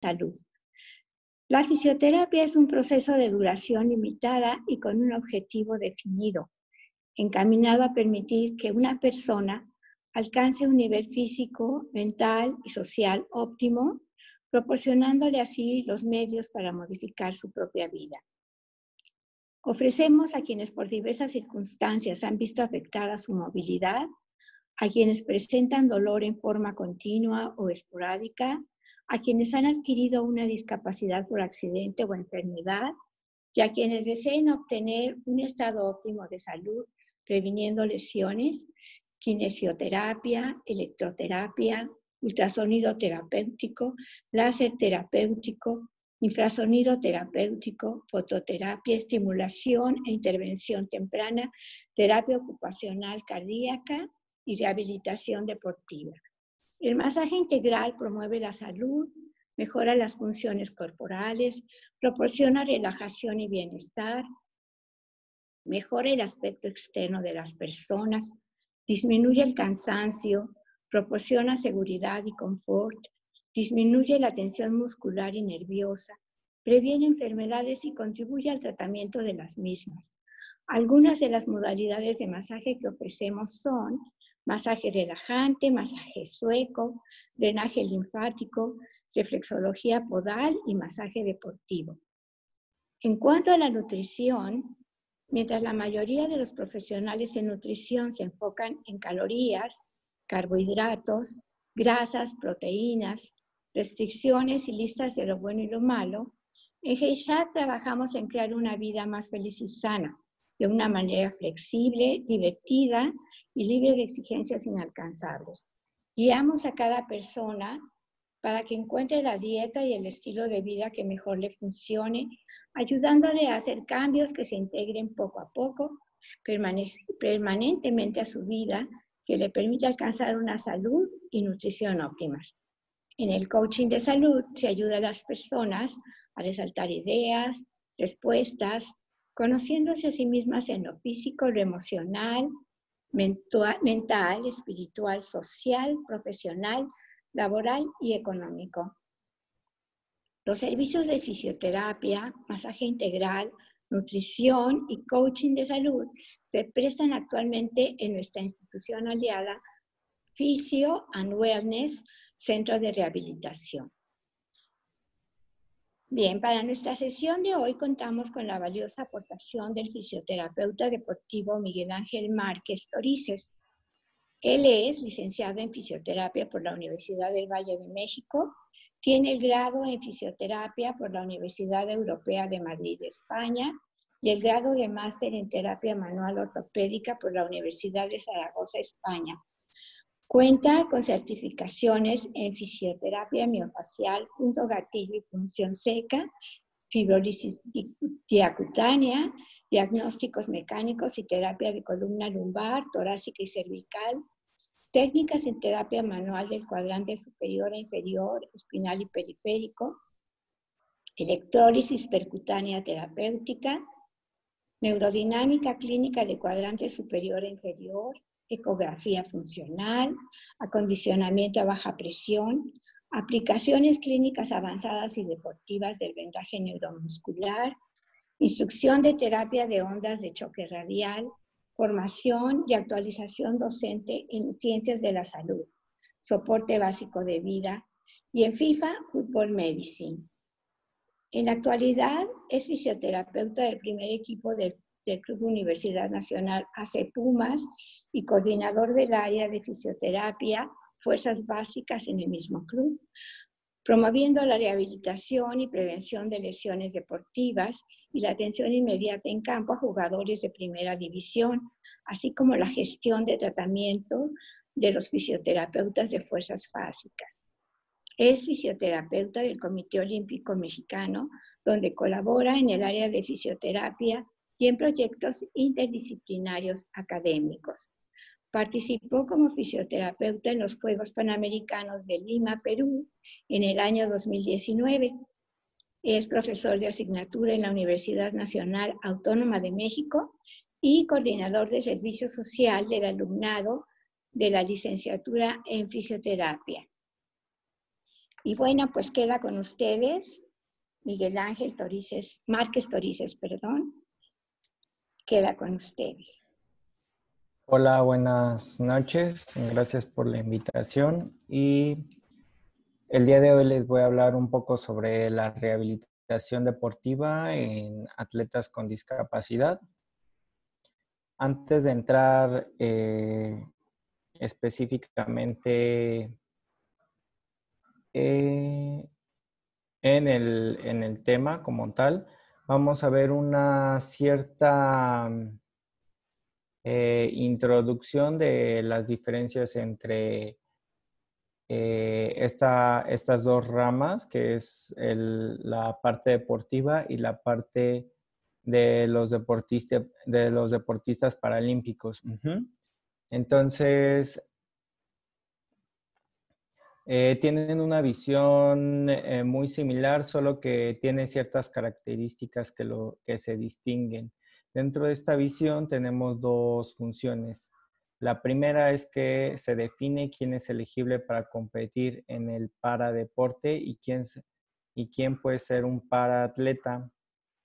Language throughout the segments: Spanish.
salud. La fisioterapia es un proceso de duración limitada y con un objetivo definido, encaminado a permitir que una persona alcance un nivel físico, mental y social óptimo, proporcionándole así los medios para modificar su propia vida. Ofrecemos a quienes por diversas circunstancias han visto afectada su movilidad, a quienes presentan dolor en forma continua o esporádica, a quienes han adquirido una discapacidad por accidente o enfermedad y a quienes deseen obtener un estado óptimo de salud previniendo lesiones, kinesioterapia, electroterapia, ultrasonido terapéutico, láser terapéutico, infrasonido terapéutico, fototerapia, estimulación e intervención temprana, terapia ocupacional cardíaca y rehabilitación deportiva. El masaje integral promueve la salud, mejora las funciones corporales, proporciona relajación y bienestar, mejora el aspecto externo de las personas, disminuye el cansancio, proporciona seguridad y confort, disminuye la tensión muscular y nerviosa, previene enfermedades y contribuye al tratamiento de las mismas. Algunas de las modalidades de masaje que ofrecemos son masaje relajante, masaje sueco, drenaje linfático, reflexología podal y masaje deportivo. En cuanto a la nutrición, mientras la mayoría de los profesionales en nutrición se enfocan en calorías, carbohidratos, grasas, proteínas, restricciones y listas de lo bueno y lo malo, en Geishat trabajamos en crear una vida más feliz y sana, de una manera flexible, divertida y libre de exigencias inalcanzables. Guiamos a cada persona para que encuentre la dieta y el estilo de vida que mejor le funcione, ayudándole a hacer cambios que se integren poco a poco, permanentemente a su vida, que le permita alcanzar una salud y nutrición óptimas. En el coaching de salud se ayuda a las personas a resaltar ideas, respuestas, conociéndose a sí mismas en lo físico, lo emocional, mental, espiritual, social, profesional, laboral y económico. Los servicios de fisioterapia, masaje integral, nutrición y coaching de salud se prestan actualmente en nuestra institución aliada Fisio and Wellness, Centro de Rehabilitación. Bien, para nuestra sesión de hoy contamos con la valiosa aportación del fisioterapeuta deportivo Miguel Ángel Márquez Torices. Él es licenciado en fisioterapia por la Universidad del Valle de México, tiene el grado en fisioterapia por la Universidad Europea de Madrid, España, y el grado de máster en terapia manual ortopédica por la Universidad de Zaragoza, España. Cuenta con certificaciones en fisioterapia miofacial, punto gatillo y función seca, fibrólisis diacutánea, diagnósticos mecánicos y terapia de columna lumbar, torácica y cervical, técnicas en terapia manual del cuadrante superior e inferior, espinal y periférico, electrólisis percutánea terapéutica, neurodinámica clínica de cuadrante superior e inferior, ecografía funcional, acondicionamiento a baja presión, aplicaciones clínicas avanzadas y deportivas del vendaje neuromuscular, instrucción de terapia de ondas de choque radial, formación y actualización docente en ciencias de la salud, soporte básico de vida y en FIFA Football Medicine. En la actualidad es fisioterapeuta del primer equipo del del Club Universidad Nacional AC Pumas y coordinador del área de fisioterapia, fuerzas básicas en el mismo club, promoviendo la rehabilitación y prevención de lesiones deportivas y la atención inmediata en campo a jugadores de primera división, así como la gestión de tratamiento de los fisioterapeutas de fuerzas básicas. Es fisioterapeuta del Comité Olímpico Mexicano, donde colabora en el área de fisioterapia y en proyectos interdisciplinarios académicos. Participó como fisioterapeuta en los Juegos Panamericanos de Lima, Perú, en el año 2019. Es profesor de asignatura en la Universidad Nacional Autónoma de México y coordinador de servicio social del alumnado de la licenciatura en fisioterapia. Y bueno, pues queda con ustedes Miguel Ángel Torices, Márquez Torices, perdón. Queda con ustedes. Hola, buenas noches. Gracias por la invitación. Y el día de hoy les voy a hablar un poco sobre la rehabilitación deportiva en atletas con discapacidad. Antes de entrar eh, específicamente eh, en, el, en, el, tema como tal, vamos a ver una cierta eh, introducción de las diferencias entre eh, estas dos ramas, que es la parte deportiva y la parte de los, deportistas, de los deportistas paralímpicos. Entonces, eh, tienen una visión eh, muy similar, solo que tiene ciertas características que, lo, que se distinguen. Dentro de esta visión tenemos dos funciones. La primera es que se define quién es elegible para competir en el paradeporte y quién, y quién puede ser un paraatleta.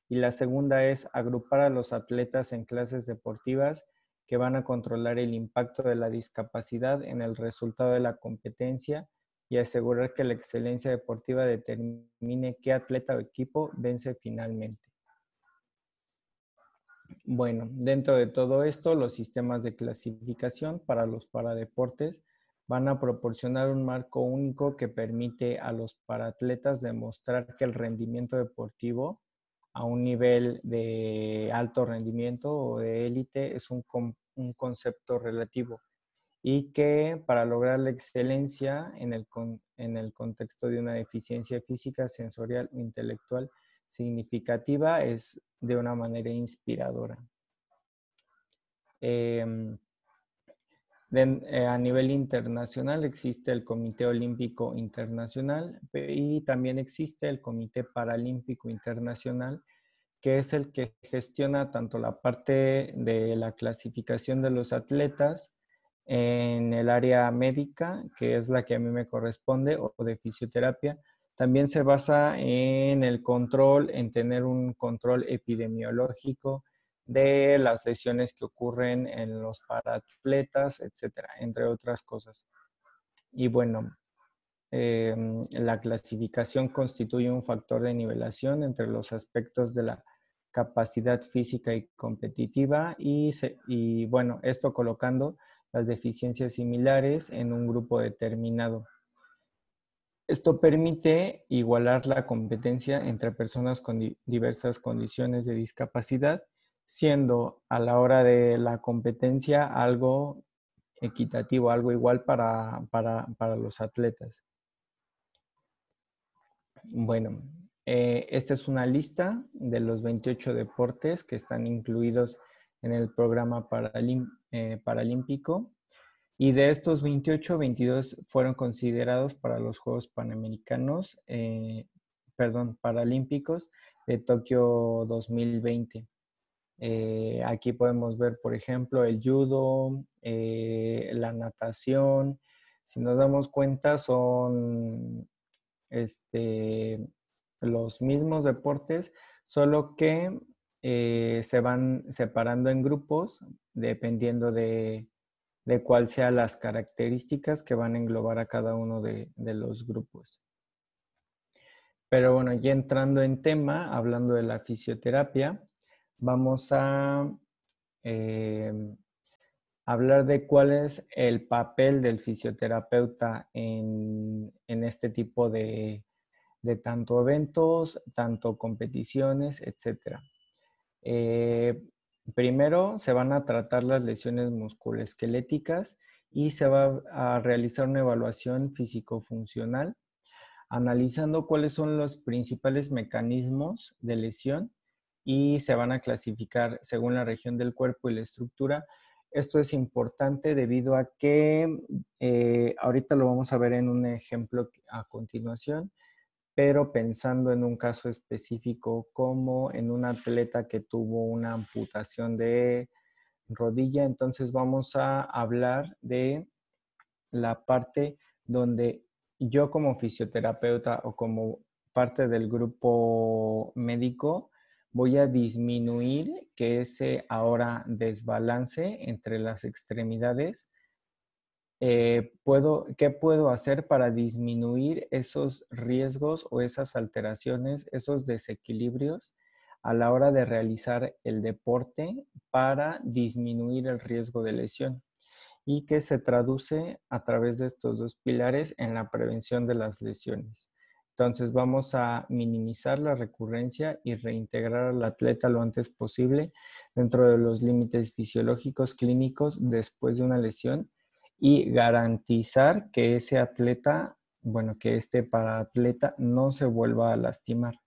Y la segunda es agrupar a los atletas en clases deportivas que van a controlar el impacto de la discapacidad en el resultado de la competencia y asegurar que la excelencia deportiva determine qué atleta o equipo vence finalmente. Bueno, dentro de todo esto, los sistemas de clasificación para los paradeportes van a proporcionar un marco único que permite a los paratletas demostrar que el rendimiento deportivo a un nivel de alto rendimiento o de élite es un, un concepto relativo y que para lograr la excelencia en el, en el contexto de una deficiencia física, sensorial o intelectual significativa es de una manera inspiradora. Em, eh, a nivel internacional existe el Comité Olímpico Internacional y también existe el Comité Paralímpico Internacional, que es el que gestiona tanto la parte de la clasificación de los atletas en el área médica, que es la que a mí me corresponde, o de fisioterapia. También se basa en el control, en tener un control epidemiológico de las lesiones que ocurren en los paratletas, etcétera, entre otras cosas. Y bueno, em, la clasificación constituye un factor de nivelación entre los aspectos de la capacidad física y competitiva y, y bueno, esto colocando las deficiencias similares en un grupo determinado. Esto permite igualar la competencia entre personas con diversas condiciones de discapacidad, siendo a la hora de la competencia algo equitativo, algo igual para, para, los atletas. Bueno, eh, esta es una lista de los 28 deportes que están incluidos en el programa eh, paralímpico. Y de estos 28, 22 fueron considerados para los Juegos Panamericanos, eh, perdón, Paralímpicos de Tokio 2020. Eh, aquí podemos ver, por ejemplo, el judo, la natación. Si nos damos cuenta, son este, los mismos deportes, solo que eh, se van separando en grupos dependiendo de, de cuáles sean las características que van a englobar a cada uno de, los grupos. Pero bueno, ya entrando en tema, hablando de la fisioterapia, vamos a eh, hablar de cuál es el papel del fisioterapeuta en, este tipo de, de, tanto eventos, tanto competiciones, etcétera. Eh, primero se van a tratar las lesiones musculoesqueléticas y se va a realizar una evaluación físico-funcional analizando cuáles son los principales mecanismos de lesión y se van a clasificar según la región del cuerpo y la estructura. Esto es importante debido a que eh, ahorita lo vamos a ver en un ejemplo a continuación pero pensando en un caso específico como en un atleta que tuvo una amputación de rodilla, entonces vamos a hablar de la parte donde yo como fisioterapeuta o como parte del grupo médico, voy a disminuir que ese ahora desbalance entre las extremidades eh, puedo, ¿qué puedo hacer para disminuir esos riesgos o esas alteraciones, esos desequilibrios a la hora de realizar el deporte para disminuir el riesgo de lesión? Y que se traduce a través de estos dos pilares en la prevención de las lesiones. Entonces vamos a minimizar la recurrencia y reintegrar al atleta lo antes posible dentro de los límites fisiológicos clínicos después de una lesión y garantizar que ese atleta, bueno, que este para atleta no se vuelva a lastimar.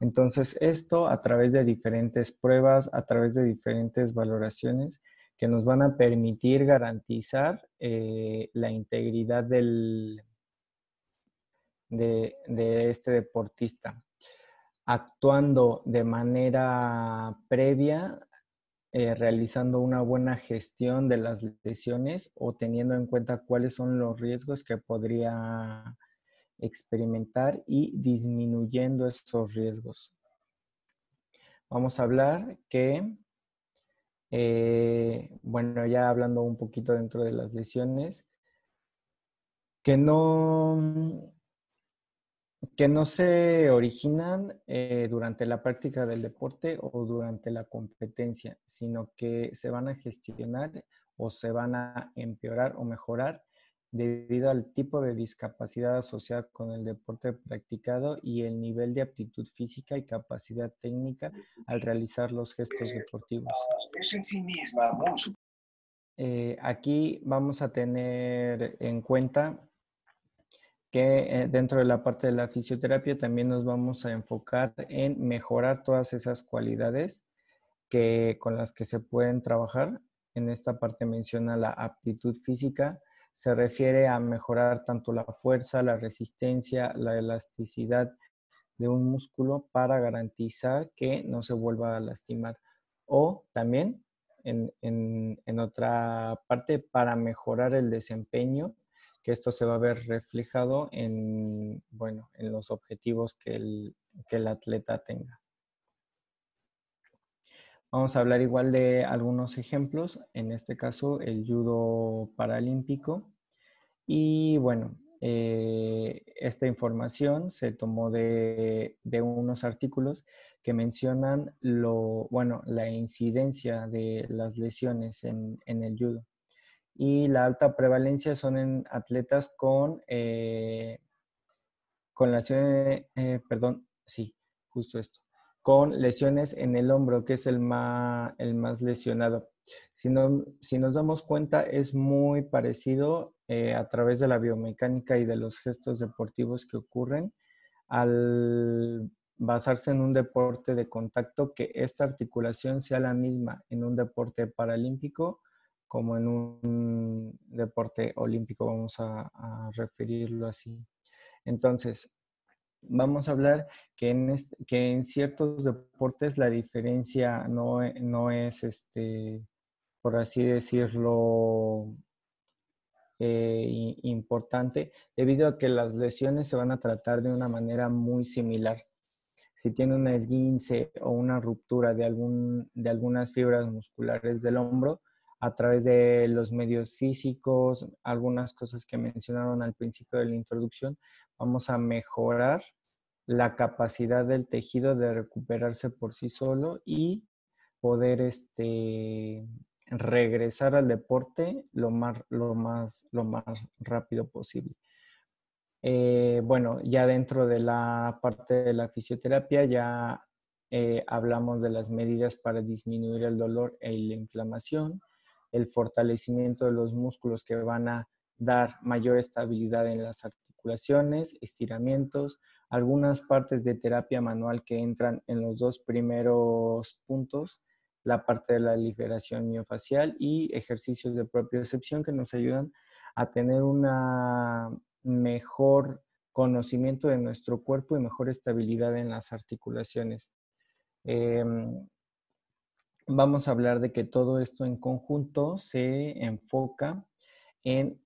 Entonces, esto a través de diferentes pruebas, a través de diferentes valoraciones que nos van a permitir garantizar eh, la integridad del, de, de este deportista actuando de manera previa eh, realizando una buena gestión de las lesiones o teniendo en cuenta cuáles son los riesgos que podría experimentar y disminuyendo esos riesgos. Vamos a hablar que, eh, bueno, ya hablando un poquito dentro de las lesiones, que no, que no se originan eh, durante la práctica del deporte o durante la competencia, sino que se van a gestionar o se van a empeorar o mejorar debido al tipo de discapacidad asociada con el deporte practicado y el nivel de aptitud física y capacidad técnica al realizar los gestos deportivos. Eh, aquí vamos a tener en cuenta que eh, dentro de la parte de la fisioterapia también nos vamos a enfocar en mejorar todas esas cualidades que, con las que se pueden trabajar. En esta parte menciona la aptitud física, se refiere a mejorar tanto la fuerza, la resistencia, la elasticidad de un músculo para garantizar que no se vuelva a lastimar. O también, en, en otra parte, para mejorar el desempeño que esto se va a ver reflejado en, bueno, en los objetivos que el, que el atleta tenga. Vamos a hablar igual de algunos ejemplos, en este caso el judo paralímpico. Y bueno, eh, esta información se tomó de, de, unos artículos que mencionan lo, bueno, la incidencia de las lesiones en, en el judo y la alta prevalencia son en atletas con, eh, con lesiones, eh, perdón, sí, justo esto, con lesiones en el hombro, que es el más, el más lesionado. Si, si nos damos cuenta, es muy parecido eh, a través de la biomecánica y de los gestos deportivos que ocurren al basarse en un deporte de contacto, que esta articulación sea la misma en un deporte paralímpico como en un deporte olímpico, vamos a, referirlo así. Entonces, vamos a hablar que en, que en ciertos deportes la diferencia no, e, no es, este, por así decirlo, eh, importante, debido a que las lesiones se van a tratar de una manera muy similar. Si tiene una esguince o una ruptura de, algún, de algunas fibras musculares del hombro, a través de los medios físicos, algunas cosas que mencionaron al principio de la introducción, vamos a mejorar la capacidad del tejido de recuperarse por sí solo y poder este, regresar al deporte lo más, lo más, lo más rápido posible. Eh, bueno, ya dentro de la parte de la fisioterapia ya eh, hablamos de las medidas para disminuir el dolor e la inflamación, el fortalecimiento de los músculos que van a dar mayor estabilidad en las articulaciones, estiramientos, algunas partes de terapia manual que entran en los dos primeros puntos, la parte de la liberación miofacial y ejercicios de propiocepción que nos ayudan a tener un mejor conocimiento de nuestro cuerpo y mejor estabilidad en las articulaciones. Em, vamos a hablar de que todo esto en conjunto se enfoca en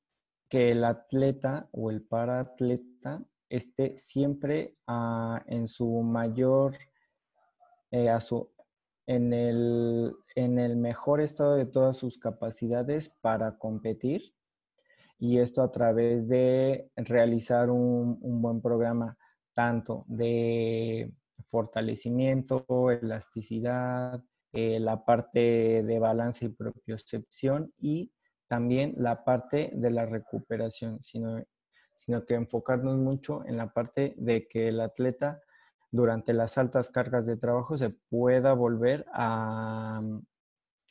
que el atleta o el paraatleta esté siempre ah, en su mayor, eh, en, el, en el mejor estado de todas sus capacidades para competir y esto a través de realizar un, buen programa tanto de fortalecimiento, elasticidad, eh, la parte de balance y propiocepción y también la parte de la recuperación, sino, sino que enfocarnos mucho en la parte de que el atleta durante las altas cargas de trabajo se pueda volver a,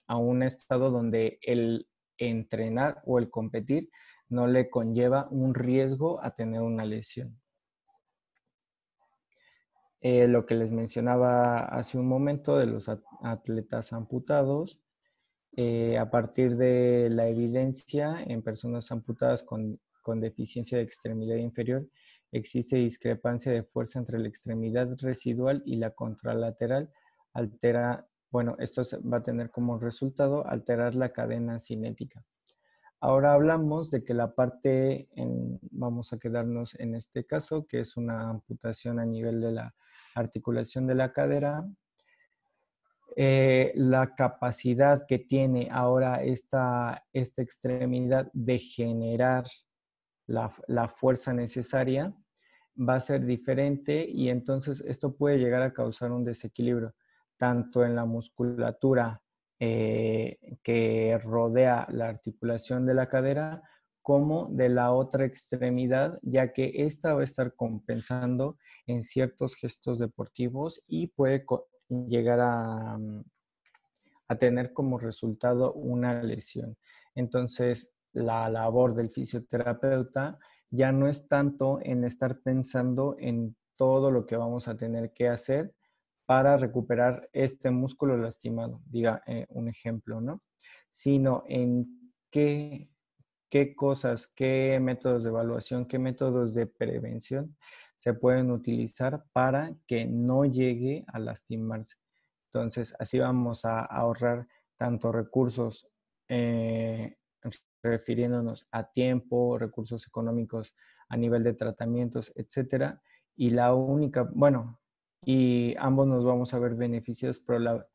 a un estado donde el entrenar o el competir no le conlleva un riesgo a tener una lesión. Eh, lo que les mencionaba hace un momento de los atletas amputados, eh, a partir de la evidencia en personas amputadas con, con deficiencia de extremidad inferior, existe discrepancia de fuerza entre la extremidad residual y la contralateral, altera, bueno, esto va a tener como resultado alterar la cadena cinética. Ahora hablamos de que la parte, vamos a quedarnos en este caso, que es una amputación a nivel de la articulación de la cadera. Eh, la capacidad que tiene ahora esta, esta extremidad de generar la, la fuerza necesaria va a ser diferente y entonces esto puede llegar a causar un desequilibrio tanto en la musculatura eh, que rodea la articulación de la cadera como de la otra extremidad, ya que esta va a estar compensando en ciertos gestos deportivos y puede llegar a, mm, a tener como resultado una lesión. Entonces, la labor del fisioterapeuta ya no es tanto en estar pensando en todo lo que vamos a tener que hacer, para recuperar este músculo lastimado, diga eh, un ejemplo, ¿no? Sino en qué, qué cosas, qué métodos de evaluación, qué métodos de prevención se pueden utilizar para que no llegue a lastimarse. Entonces, así vamos a ahorrar tanto recursos eh, refiriéndonos a tiempo, recursos económicos a nivel de tratamientos, etcétera. Y la única, bueno, y ambos nos vamos a ver beneficios, pero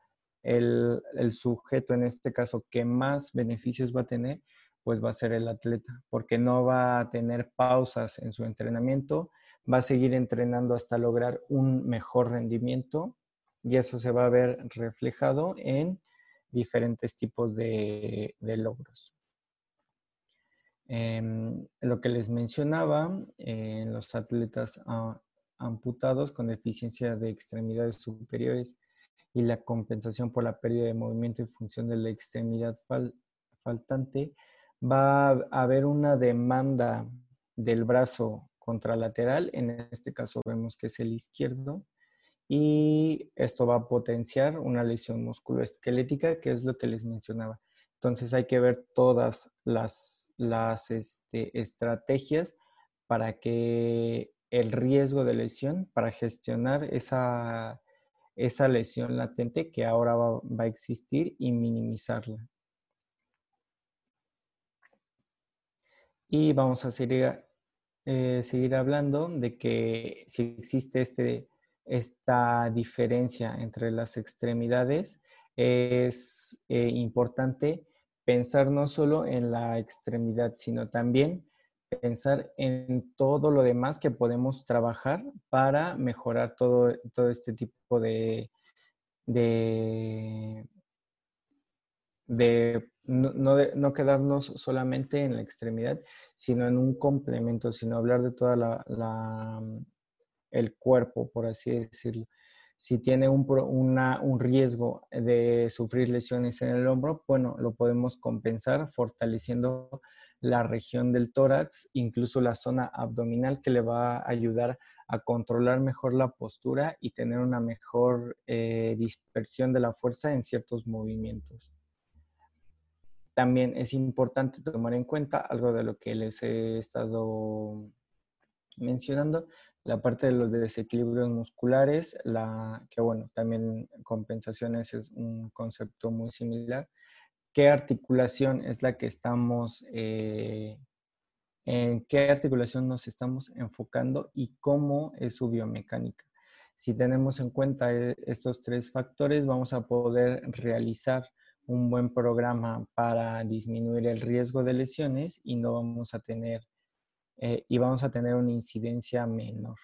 el, sujeto en este caso que más beneficios va a tener, pues va a ser el atleta, porque no va a tener pausas en su entrenamiento, va a seguir entrenando hasta lograr un mejor rendimiento y eso se va a ver reflejado en diferentes tipos de, logros. Em, lo que les mencionaba, en los atletas ah, amputados con deficiencia de extremidades superiores y la compensación por la pérdida de movimiento y función de la extremidad faltante, va a haber una demanda del brazo contralateral, en este caso vemos que es el izquierdo, y esto va a potenciar una lesión musculoesquelética, que es lo que les mencionaba. Entonces hay que ver todas las, las este, estrategias para que el riesgo de lesión para gestionar esa, esa lesión latente que ahora va, a existir y minimizarla. Y vamos a seguir, eh, seguir hablando de que si existe este, esta diferencia entre las extremidades, es eh, importante pensar no solo en la extremidad, sino también pensar en todo lo demás que podemos trabajar para mejorar todo, todo este tipo de, de, no, quedarnos solamente en la extremidad, sino en un complemento, sino hablar de toda la, el cuerpo, por así decirlo. Si tiene un, un riesgo de sufrir lesiones en el hombro, bueno, lo podemos compensar fortaleciendo la región del tórax, incluso la zona abdominal que le va a ayudar a controlar mejor la postura y tener una mejor eh, dispersión de la fuerza en ciertos movimientos. También es importante tomar en cuenta algo de lo que les he estado mencionando, la parte de los desequilibrios musculares, la, que bueno, también compensaciones es un concepto muy similar, qué articulación es la que estamos eh, en qué articulación nos estamos enfocando y cómo es su biomecánica. Si tenemos en cuenta eh, estos tres factores, vamos a poder realizar un buen programa para disminuir el riesgo de lesiones y no vamos a tener eh, y vamos a tener una incidencia menor.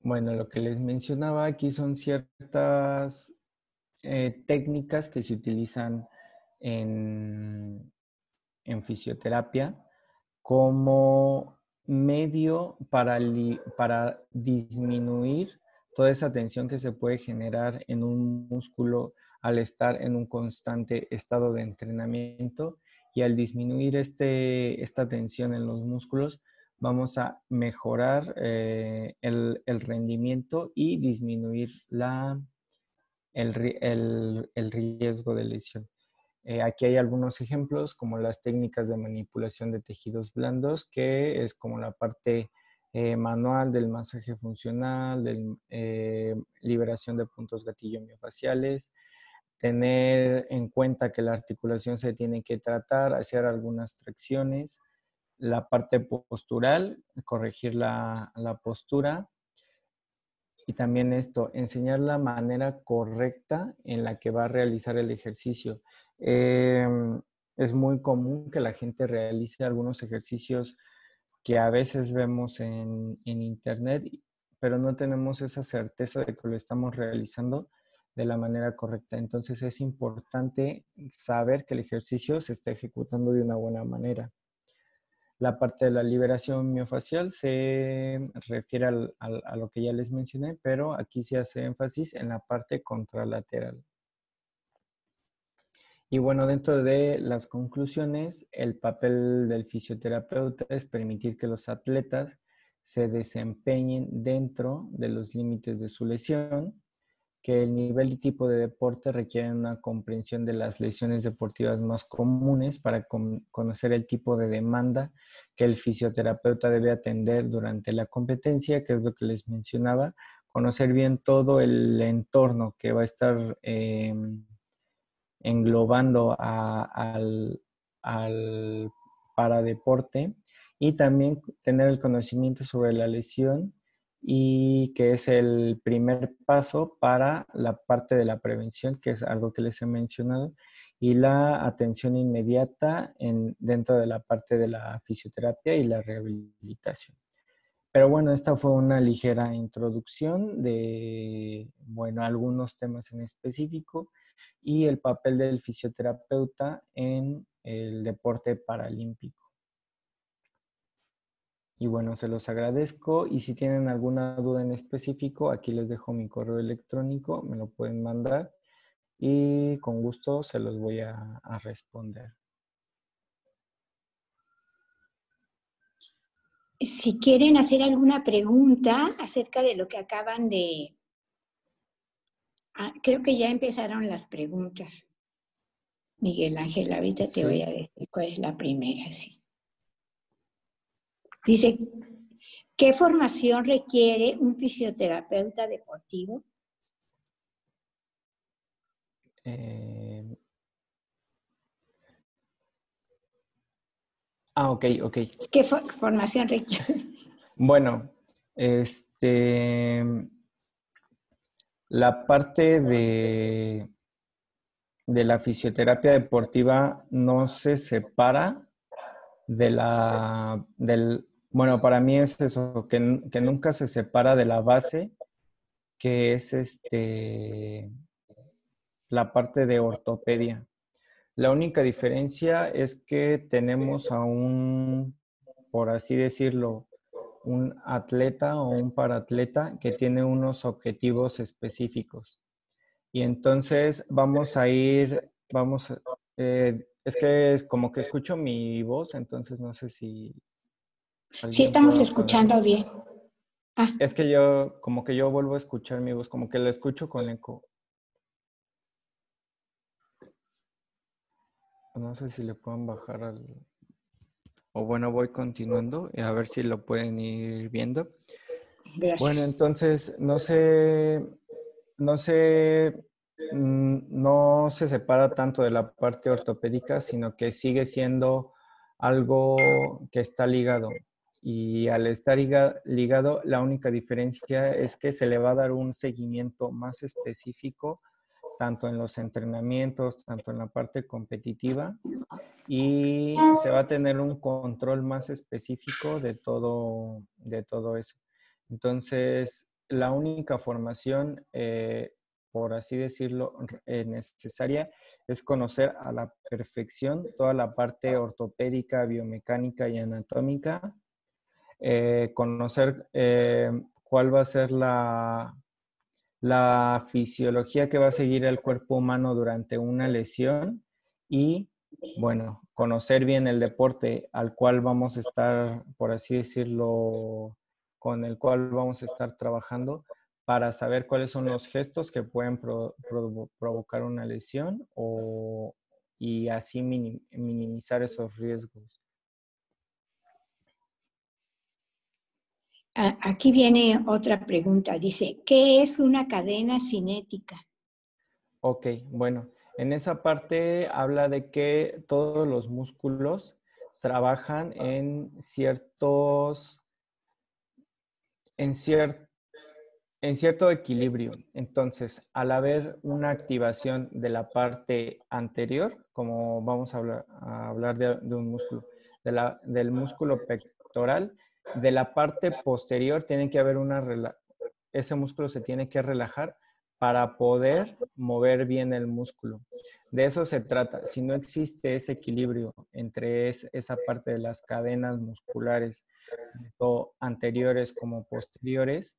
Bueno, lo que les mencionaba aquí son ciertas eh, técnicas que se utilizan en, en fisioterapia como medio para, para disminuir toda esa tensión que se puede generar en un músculo al estar en un constante estado de entrenamiento y al disminuir este, esta tensión en los músculos vamos a mejorar eh, el, rendimiento y disminuir la, el, riesgo de lesión. Eh, aquí hay algunos ejemplos como las técnicas de manipulación de tejidos blandos, que es como la parte eh, manual del masaje funcional, de eh, liberación de puntos gatillo miofaciales, tener en cuenta que la articulación se tiene que tratar, hacer algunas tracciones, la parte postural, corregir la, postura, y también esto, enseñar la manera correcta en la que va a realizar el ejercicio. Em, es muy común que la gente realice algunos ejercicios que a veces vemos en, internet, pero no tenemos esa certeza de que lo estamos realizando de la manera correcta. Entonces es importante saber que el ejercicio se está ejecutando de una buena manera. La parte de la liberación miofacial se refiere a lo que ya les mencioné, pero aquí se hace énfasis en la parte contralateral. Y bueno, dentro de las conclusiones, el papel del fisioterapeuta es permitir que los atletas se desempeñen dentro de los límites de su lesión, que el nivel y tipo de deporte requieren una comprensión de las lesiones deportivas más comunes para conocer el tipo de demanda que el fisioterapeuta debe atender durante la competencia, que es lo que les mencionaba, conocer bien todo el entorno que va a estar... Em, englobando al, al paradeporte y también tener el conocimiento sobre la lesión y que es el primer paso para la parte de la prevención, que es algo que les he mencionado, y la atención inmediata en, dentro de la parte de la fisioterapia y la rehabilitación. Pero bueno, esta fue una ligera introducción de, bueno, algunos temas en específico y el papel del fisioterapeuta en el deporte paralímpico. Y bueno, se los agradezco y si tienen alguna duda en específico, aquí les dejo mi correo electrónico, me lo pueden mandar y con gusto se los voy a, responder. Si quieren hacer alguna pregunta acerca de lo que acaban de, Ah, creo que ya empezaron las preguntas. Miguel Ángel, ahorita te voy a decir cuál es la primera, sí. Dice, ¿qué formación requiere un fisioterapeuta deportivo? Eh, ah, ok, ok. ¿Qué formación requiere? Bueno, este la parte de, de la fisioterapia deportiva no se separa de la, del, bueno, para mí es eso, que, que nunca se separa de la base, que es este, la parte de ortopedia. La única diferencia es que tenemos a un, por así decirlo, un atleta o un paratleta que tiene unos objetivos específicos. Y entonces vamos a ir, vamos, eh, es que es como que escucho mi voz, entonces no sé si... Sí, estamos escuchando bien. Ah. Es que yo, como que yo vuelvo a escuchar mi voz, como que la escucho con eco. No sé si le pueden bajar al... O bueno, voy continuando a ver si lo pueden ir viendo. Bueno, entonces, no sé, no sé mm, no se separa tanto de la parte ortopédica, sino que sigue siendo algo que está ligado. Y al estar ligado, la única diferencia es que se le va a dar un seguimiento más específico, tanto en los entrenamientos, tanto en la parte competitiva, y se va a tener un control más específico de todo, de todo eso. Entonces, la única formación, eh, por así decirlo, eh, necesaria es conocer a la perfección toda la parte ortopédica, biomecánica y anatómica, eh, conocer cuál va a ser la, la fisiología que va a seguir el cuerpo humano durante una lesión y, bueno, conocer bien el deporte al cual vamos a estar, por así decirlo, con el cual vamos a estar trabajando para saber cuáles son los gestos que pueden provocar una lesión o, y así minimizar esos riesgos. Aquí viene otra pregunta. Dice, ¿qué es una cadena cinética? Ok, bueno, en esa parte habla de que todos los músculos trabajan en ciertos en, en cierto equilibrio. Entonces, al haber una activación de la parte anterior, como vamos a hablar, hablar de, un músculo, del músculo pectoral, de la parte posterior tiene que haber una, ese músculo se tiene que relajar para poder mover bien el músculo. De eso se trata. Si no existe ese equilibrio entre esa parte de las cadenas musculares, tanto anteriores como posteriores,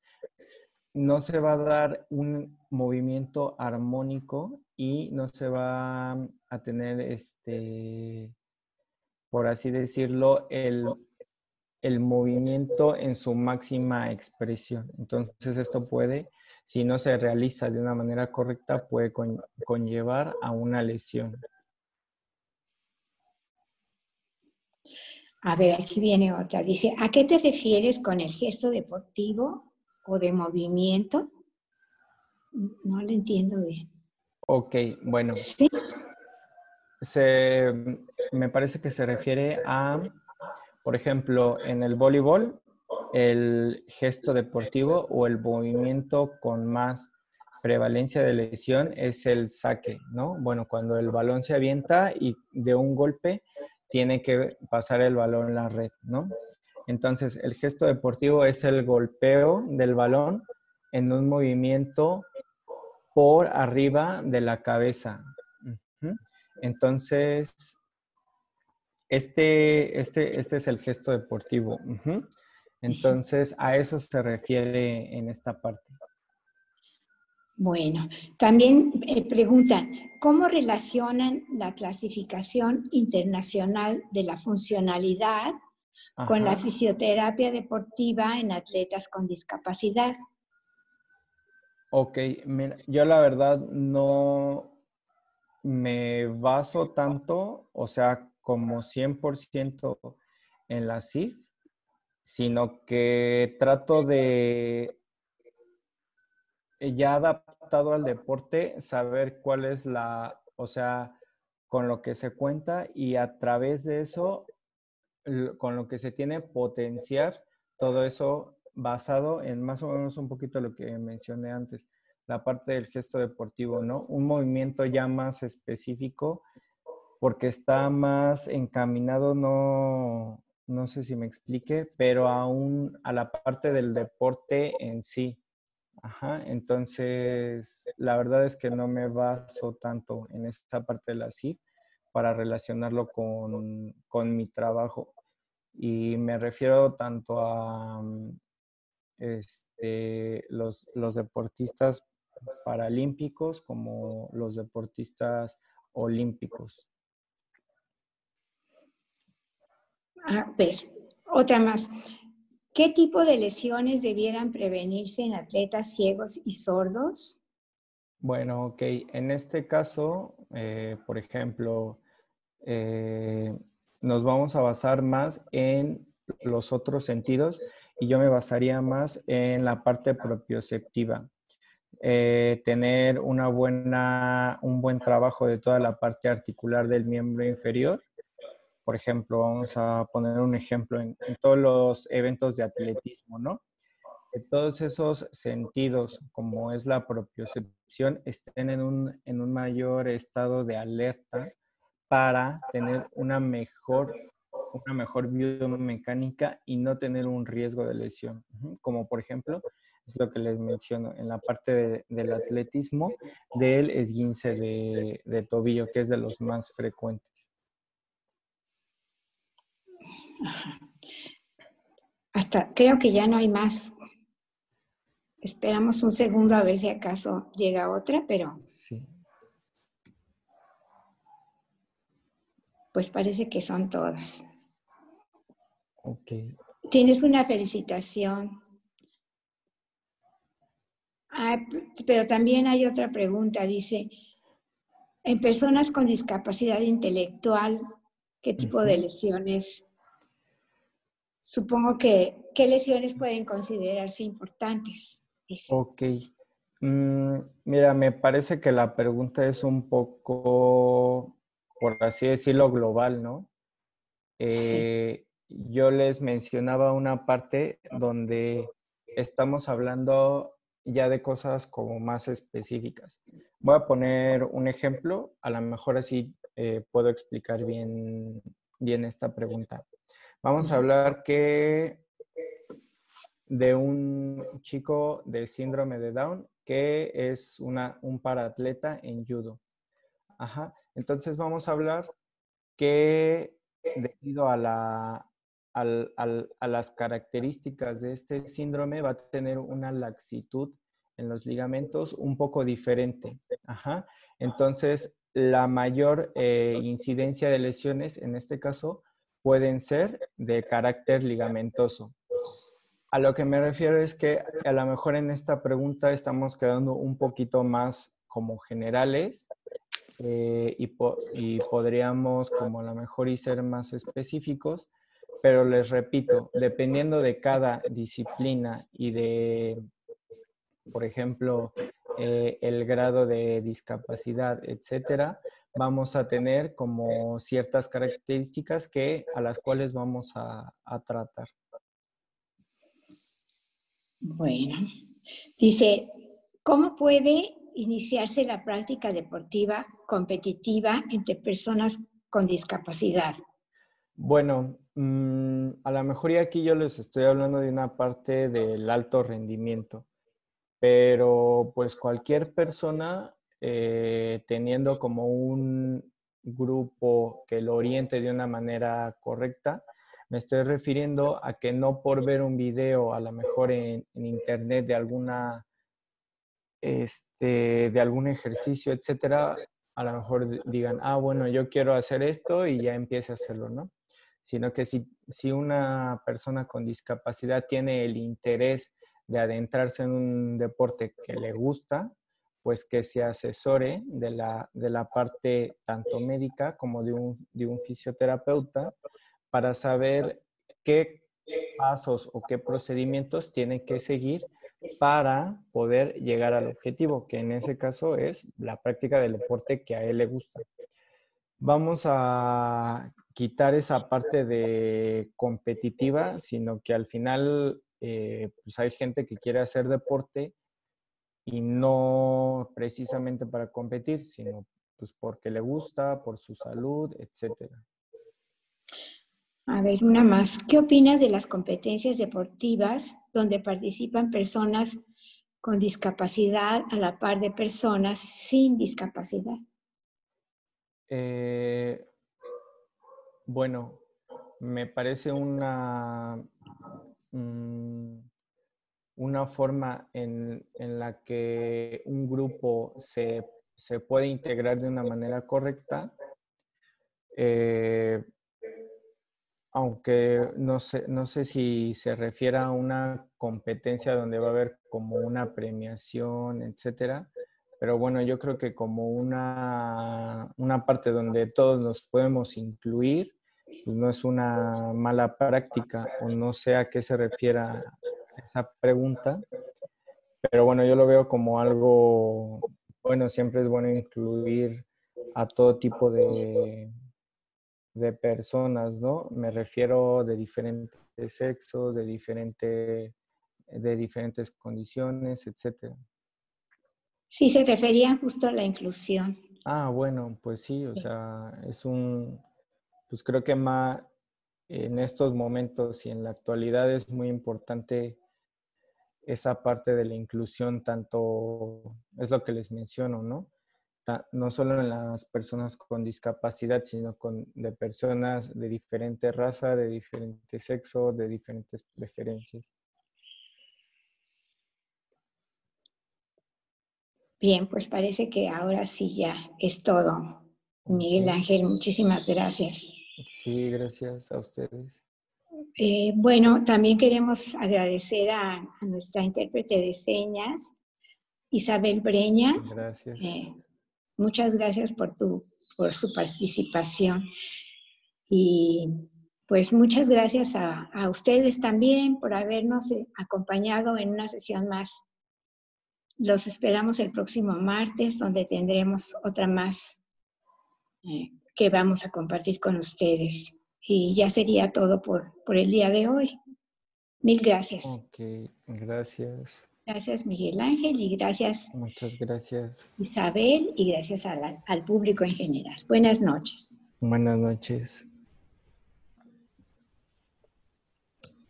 no se va a dar un movimiento armónico y no se va a tener, este, por así decirlo, el el movimiento en su máxima expresión. Entonces esto puede, si no se realiza de una manera correcta, puede conllevar a una lesión. A ver, aquí viene otra. Dice, ¿a qué te refieres con el gesto deportivo o de movimiento? No lo entiendo bien. Ok, bueno. me parece que se refiere a por ejemplo, en el voleibol, el gesto deportivo o el movimiento con más prevalencia de lesión es el saque, ¿no? Bueno, cuando el balón se avienta y de un golpe tiene que pasar el balón en la red, ¿no? Entonces, el gesto deportivo es el golpeo del balón en un movimiento por arriba de la cabeza. Entonces, este, este, este es el gesto deportivo. Entonces, a eso se refiere en esta parte. Bueno, también eh, preguntan, ¿cómo relacionan la clasificación internacional de la funcionalidad con la fisioterapia deportiva en atletas con discapacidad? Ok, mira, yo la verdad no me baso tanto, o sea, como 100% en la CIF, sino que trato de, ya adaptado al deporte, saber cuál es la, o sea, con lo que se cuenta y a través de eso, con lo que se tiene, potenciar todo eso basado en más o menos un poquito lo que mencioné antes, la parte del gesto deportivo, ¿no? Un movimiento ya más específico porque está más encaminado, no, no sé si me explique, pero aún a la parte del deporte en sí. Ajá, entonces la verdad es que no me baso tanto en esta parte de la CIF para relacionarlo con, con mi trabajo. Y me refiero tanto a este, los, los deportistas paralímpicos como los deportistas olímpicos. A ver, otra más. ¿Qué tipo de lesiones debieran prevenirse en atletas ciegos y sordos? Bueno, ok. En este caso, eh, por ejemplo, eh, nos vamos a basar más en los otros sentidos y yo me basaría más en la parte propioceptiva. eh, tener una buena, un buen trabajo de toda la parte articular del miembro inferior. Por ejemplo, vamos a poner un ejemplo en, todos los eventos de atletismo, ¿no? Todos esos sentidos, como es la propiocepción, estén en un, en un mayor estado de alerta para tener una mejor una mejor biomecánica y no tener un riesgo de lesión. Como por ejemplo, es lo que les menciono en la parte del atletismo, del esguince de, de tobillo, que es de los más frecuentes. Hasta creo que ya no hay más. Esperamos un segundo a ver si acaso llega otra, pero. Sí. Pues parece que son todas. Ok. Tienes una felicitación. Ah, pero también hay otra pregunta, dice, en personas con discapacidad intelectual, ¿qué tipo de lesiones? Supongo que, ¿qué lesiones pueden considerarse importantes? Ok. Mm, mira, me parece que la pregunta es un poco, por así decirlo, global, ¿no? Eh, yo les mencionaba una parte donde estamos hablando ya de cosas como más específicas. Voy a poner un ejemplo, a lo mejor así eh, puedo explicar bien, bien esta pregunta. Vamos a hablar que de un chico de síndrome de Down que es una, un paratleta en judo. Ajá. Entonces vamos a hablar que debido a la, a las características de este síndrome va a tener una laxitud en los ligamentos un poco diferente. Ajá. Entonces, la mayor eh, incidencia de lesiones en este caso pueden ser de carácter ligamentoso. A lo que me refiero es que a lo mejor en esta pregunta estamos quedando un poquito más como generales eh, y, podríamos como a lo mejor y ser más específicos pero les repito, dependiendo de cada disciplina y de, por ejemplo, eh, el grado de discapacidad, etcétera, vamos a tener como ciertas características que, a las cuales vamos a, a tratar. Bueno, dice, ¿cómo puede iniciarse la práctica deportiva competitiva entre personas con discapacidad? Bueno, mm, a lo mejor y aquí yo les estoy hablando de una parte del alto rendimiento, pero pues cualquier persona eh, teniendo como un grupo que lo oriente de una manera correcta, me estoy refiriendo a que no por ver un video, a lo mejor en, internet de alguna, este, de algún ejercicio, etcétera, a lo mejor digan, ah, bueno, yo quiero hacer esto y ya empiece a hacerlo, ¿no? sino que si, si una persona con discapacidad tiene el interés de adentrarse en un deporte que le gusta, pues que se asesore de la, de la parte tanto médica como de un, de un fisioterapeuta para saber qué pasos o qué procedimientos tiene que seguir para poder llegar al objetivo, que en ese caso es la práctica del deporte que a él le gusta. Vamos a quitar esa parte de competitiva, sino que al final eh, pues hay gente que quiere hacer deporte y no precisamente para competir, sino pues porque le gusta, por su salud, etcétera. A ver, una más. ¿Qué opinas de las competencias deportivas donde participan personas con discapacidad a la par de personas sin discapacidad? Eh, bueno, me parece una, mm, una forma en, la que un grupo se, puede integrar de una manera correcta, eh, aunque no sé, no sé si se refiere a una competencia donde va a haber como una premiación, etcétera. Pero bueno, yo creo que como una, una parte donde todos nos podemos incluir, pues, no es una mala práctica o no sé a qué se refiere esa pregunta, pero bueno, yo lo veo como algo, bueno, siempre es bueno incluir a todo tipo de, de personas, ¿no? Me refiero de diferentes sexos, de, diferente, de diferentes condiciones, etcétera. Sí, se refería justo a la inclusión. Ah, bueno, pues sí, o sea, es un, pues creo que más en estos momentos y en la actualidad es muy importante esa parte de la inclusión, tanto es lo que les menciono, ¿no? No solo en las personas con discapacidad, sino con de personas de diferente raza, de diferente sexo, de diferentes preferencias. Bien, pues parece que ahora sí ya es todo. Miguel Ángel, muchísimas gracias. Sí, gracias a ustedes. Eh, bueno, también queremos agradecer a, nuestra intérprete de señas, Isabel Breña. Gracias. Eh, muchas gracias por, tu, por su participación. Y pues muchas gracias a, a ustedes también por habernos eh, acompañado en una sesión más los esperamos el próximo martes, donde tendremos otra más eh, que vamos a compartir con ustedes. Y ya sería todo por, por el día de hoy. Mil gracias. Ok, gracias. Gracias Miguel Ángel y gracias. Muchas gracias. Isabel y gracias al público en general. Buenas noches. Buenas noches.